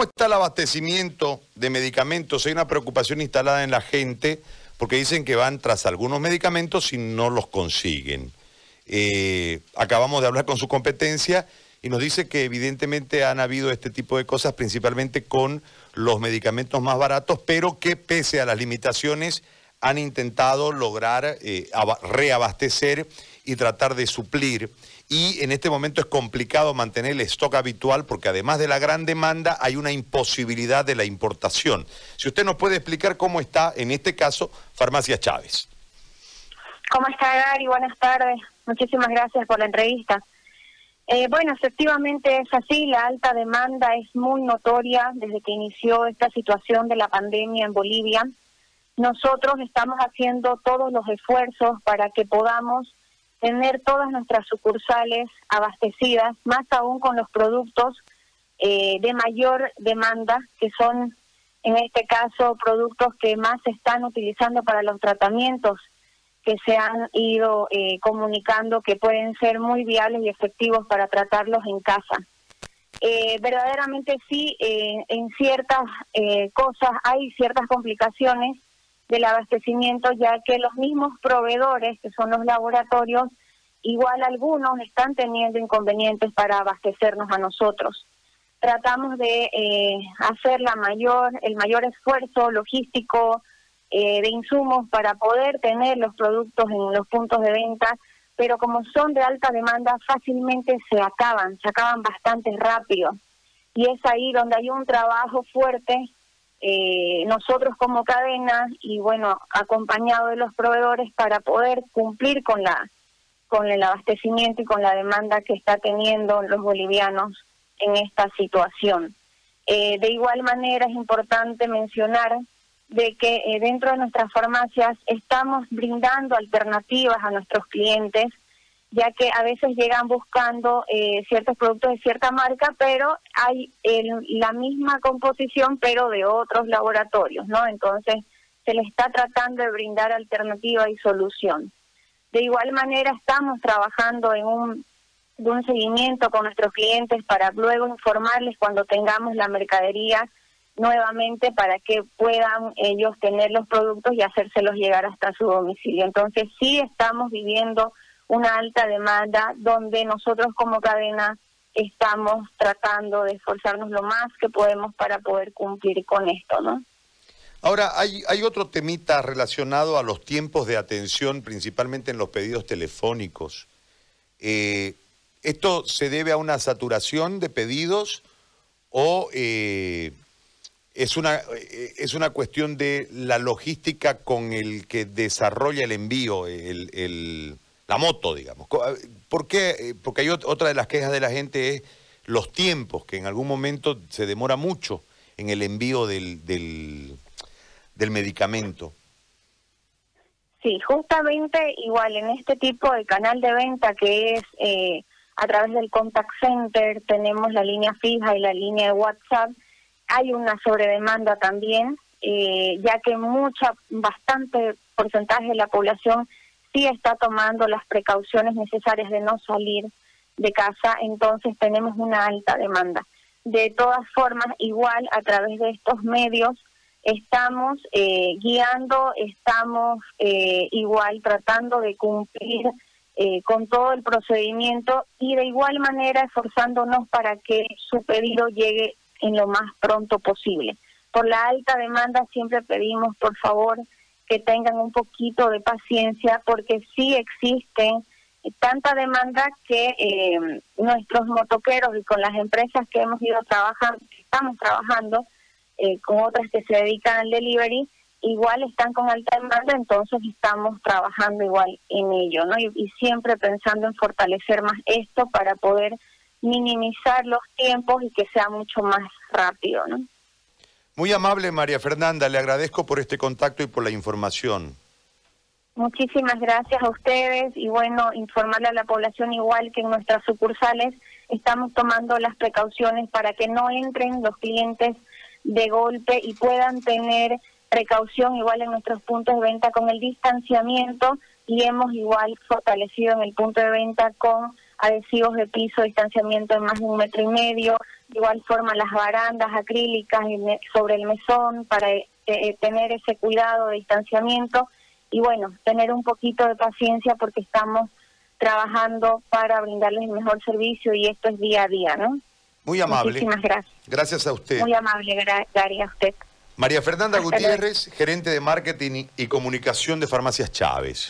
¿cómo está el abastecimiento de medicamentos? Hay una preocupación instalada en la gente porque dicen que van tras algunos medicamentos y no los consiguen. Eh, acabamos de hablar con su competencia y nos dice que evidentemente han habido este tipo de cosas principalmente con los medicamentos más baratos, pero que pese a las limitaciones han intentado lograr eh, reabastecer y tratar de suplir. Y en este momento es complicado mantener el stock habitual porque además de la gran demanda hay una imposibilidad de la importación. Si usted nos puede explicar cómo está, en este caso, Farmacia Chávez. ¿Cómo está Gary? Buenas tardes. Muchísimas gracias por la entrevista. Eh, bueno, efectivamente es así, la alta demanda es muy notoria desde que inició esta situación de la pandemia en Bolivia. Nosotros estamos haciendo todos los esfuerzos para que podamos tener todas nuestras sucursales abastecidas, más aún con los productos eh, de mayor demanda, que son en este caso productos que más se están utilizando para los tratamientos que se han ido eh, comunicando que pueden ser muy viables y efectivos para tratarlos en casa. Eh, verdaderamente sí, eh, en ciertas cosas hay ciertas complicaciones del abastecimiento, ya que los mismos proveedores, que son los laboratorios, igual algunos están teniendo inconvenientes para abastecernos a nosotros. Tratamos de hacer la mayor, el mayor esfuerzo logístico, eh, de insumos para poder tener los productos en los puntos de venta, pero como son de alta demanda, fácilmente se acaban, se acaban bastante rápido. Y es ahí donde hay un trabajo fuerte, eh, nosotros como cadena y bueno, acompañado de los proveedores para poder cumplir con la con el abastecimiento y con la demanda que está teniendo los bolivianos en esta situación. Eh, de igual manera es importante mencionar de que eh, dentro de nuestras farmacias estamos brindando alternativas a nuestros clientes, ya que a veces llegan buscando eh, ciertos productos de cierta marca, pero hay la misma composición, pero de otros laboratorios, ¿no? Entonces, se le está tratando de brindar alternativa y solución. De igual manera, estamos trabajando en un, de un seguimiento con nuestros clientes para luego informarles cuando tengamos la mercadería nuevamente para que puedan ellos tener los productos y hacérselos llegar hasta su domicilio. Entonces sí estamos viviendo una alta demanda donde nosotros como cadena estamos tratando de esforzarnos lo más que podemos para poder cumplir con esto, ¿no? Ahora, hay, hay otro temita relacionado a los tiempos de atención, principalmente en los pedidos telefónicos. Eh, ¿Esto se debe a una saturación de pedidos o eh, es una, eh, es una cuestión de la logística con el que desarrolla el envío, el, la moto, digamos. ¿Por qué? Eh, porque hay otra de las quejas de la gente es los tiempos, que en algún momento se demora mucho en el envío del, del, medicamento. Sí, justamente igual en este tipo de canal de venta que es eh, a través del contact center, tenemos la línea fija y la línea de WhatsApp, hay una sobredemanda también, eh, ya que mucha, bastante porcentaje de la población sí está tomando las precauciones necesarias de no salir de casa, entonces tenemos una alta demanda. De todas formas, igual a través de estos medios estamos eh, guiando, estamos eh, igual tratando de cumplir con todo el procedimiento y de igual manera esforzándonos para que su pedido llegue en lo más pronto posible. Por la alta demanda siempre pedimos, por favor, que tengan un poquito de paciencia porque sí existe tanta demanda que eh, nuestros motoqueros y con las empresas que hemos ido trabajando, estamos trabajando, eh, con otras que se dedican al delivery, igual están con alta demanda, entonces estamos trabajando igual en ello, ¿no? y siempre pensando en fortalecer más esto para poder minimizar los tiempos y que sea mucho más rápido, ¿no? Muy amable María Fernanda, le agradezco por este contacto y por la información. Muchísimas gracias a ustedes y bueno, informarle a la población igual que en nuestras sucursales estamos tomando las precauciones para que no entren los clientes de golpe y puedan tener precaución igual en nuestros puntos de venta con el distanciamiento y hemos igual fortalecido en el punto de venta con adhesivos de piso, distanciamiento de más de un metro y medio, de igual forma las barandas acrílicas sobre el mesón para eh, eh, tener ese cuidado de distanciamiento y bueno, tener un poquito de paciencia porque estamos trabajando para brindarles el mejor servicio y esto es día a día, ¿no? Muy amable. Muchísimas gracias. Gracias a usted. Muy amable, Gary, a usted. María Fernanda Gutiérrez, gerente de marketing y comunicación de Farmacias Chávez.